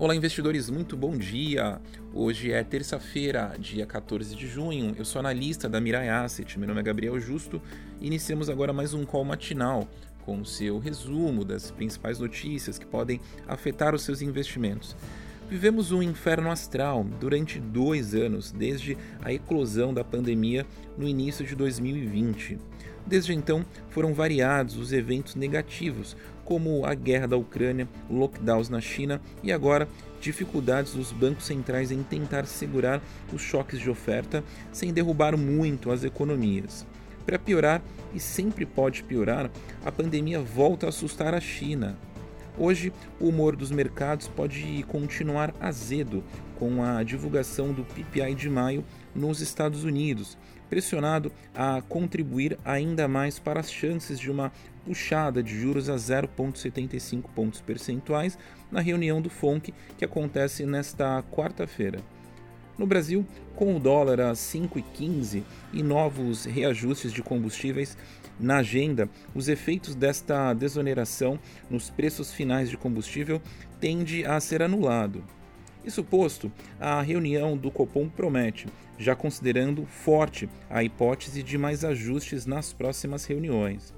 Olá, investidores, muito bom dia! Hoje é terça-feira, dia 14 de junho. Eu sou analista da Mirai Asset, meu nome é Gabriel Justo iniciamos agora mais um call matinal com o seu resumo das principais notícias que podem afetar os seus investimentos. Vivemos um inferno astral durante dois anos, desde a eclosão da pandemia no início de 2020. Desde então, foram variados os eventos negativos, como a guerra da Ucrânia, lockdowns na China e agora dificuldades dos bancos centrais em tentar segurar os choques de oferta sem derrubar muito as economias. Para piorar, e sempre pode piorar, a pandemia volta a assustar a China. Hoje, o humor dos mercados pode continuar azedo com a divulgação do PPI de maio nos Estados Unidos, pressionado a contribuir ainda mais para as chances de uma puxada de juros a 0,75 pontos percentuais na reunião do FONC que acontece nesta quarta-feira. No Brasil, com o dólar a 5,15 e novos reajustes de combustíveis na agenda, os efeitos desta desoneração nos preços finais de combustível tende a ser anulado. Isso posto, a reunião do Copom promete, já considerando forte a hipótese de mais ajustes nas próximas reuniões.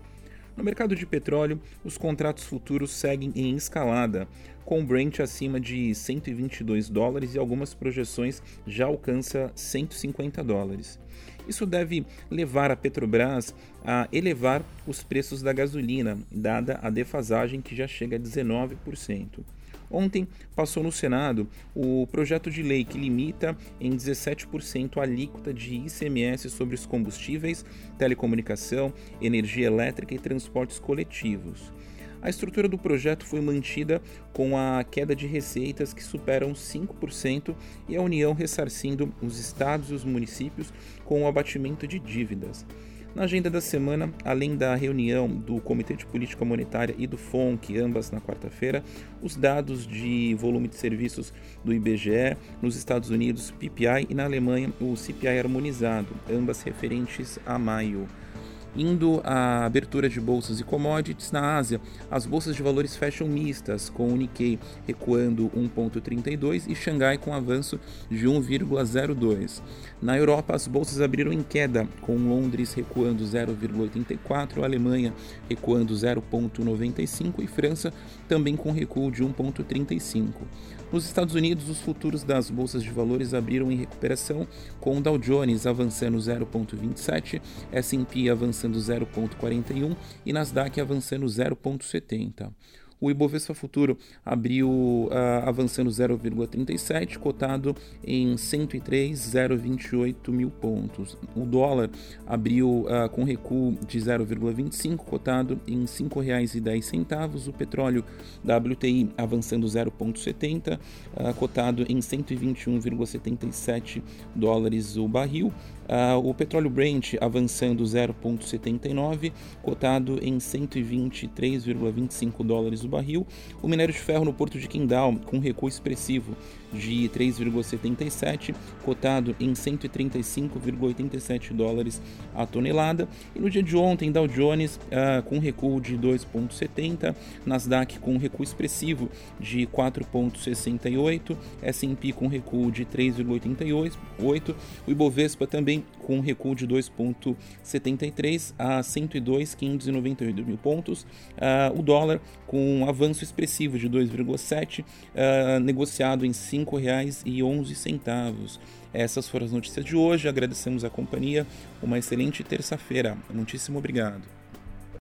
No mercado de petróleo, os contratos futuros seguem em escalada, com Brent acima de 122 dólares e algumas projeções já alcança 150 dólares. Isso deve levar a Petrobras a elevar os preços da gasolina, dada a defasagem que já chega a 19%. Ontem passou no Senado o projeto de lei que limita em 17% a alíquota de ICMS sobre os combustíveis, telecomunicação, energia elétrica e transportes coletivos. A estrutura do projeto foi mantida com a queda de receitas que superam 5% e a União ressarcindo os estados e os municípios com o abatimento de dívidas. Na agenda da semana, além da reunião do Comitê de Política Monetária e do FONC, ambas na quarta-feira, os dados de volume de serviços do IBGE, nos Estados Unidos, PPI e na Alemanha, o CPI harmonizado, ambas referentes a maio. Indo à abertura de bolsas e commodities, na Ásia, as bolsas de valores fecham mistas, com o Nikkei recuando 1,32 e Xangai com avanço de 1,02. Na Europa, as bolsas abriram em queda, com Londres recuando 0,84, Alemanha recuando 0,95 e França também com recuo de 1,35. Nos Estados Unidos, os futuros das bolsas de valores abriram em recuperação, com o Dow Jones avançando 0,27, S&P avançando 0,41 e Nasdaq avançando 0,70. O Ibovespa Futuro abriu uh, avançando 0,37, cotado em 103,028 mil pontos. O dólar abriu uh, com recuo de 0,25, cotado em R$ 5,10. O petróleo WTI avançando 0,70, uh, ah, cotado em 121,77 dólares o barril. Uh, o petróleo Brent avançando 0,79, cotado em 123,25 dólares o barril. O minério de ferro no porto de Qingdao com recuo expressivo de 3,77, cotado em 135,87 dólares a tonelada. E no dia de ontem, Dow Jones uh, com recuo de 2,70, Nasdaq com recuo expressivo de 4,68, S&P com recuo de 3,88, o Ibovespa também com recuo de 2,73 a 102,598 mil pontos, uh, o dólar com um avanço expressivo de 2,7, uh, negociado em 5 R$ 5,11. Essas foram as notícias de hoje. Agradecemos a companhia. Uma excelente terça-feira. Muitíssimo obrigado.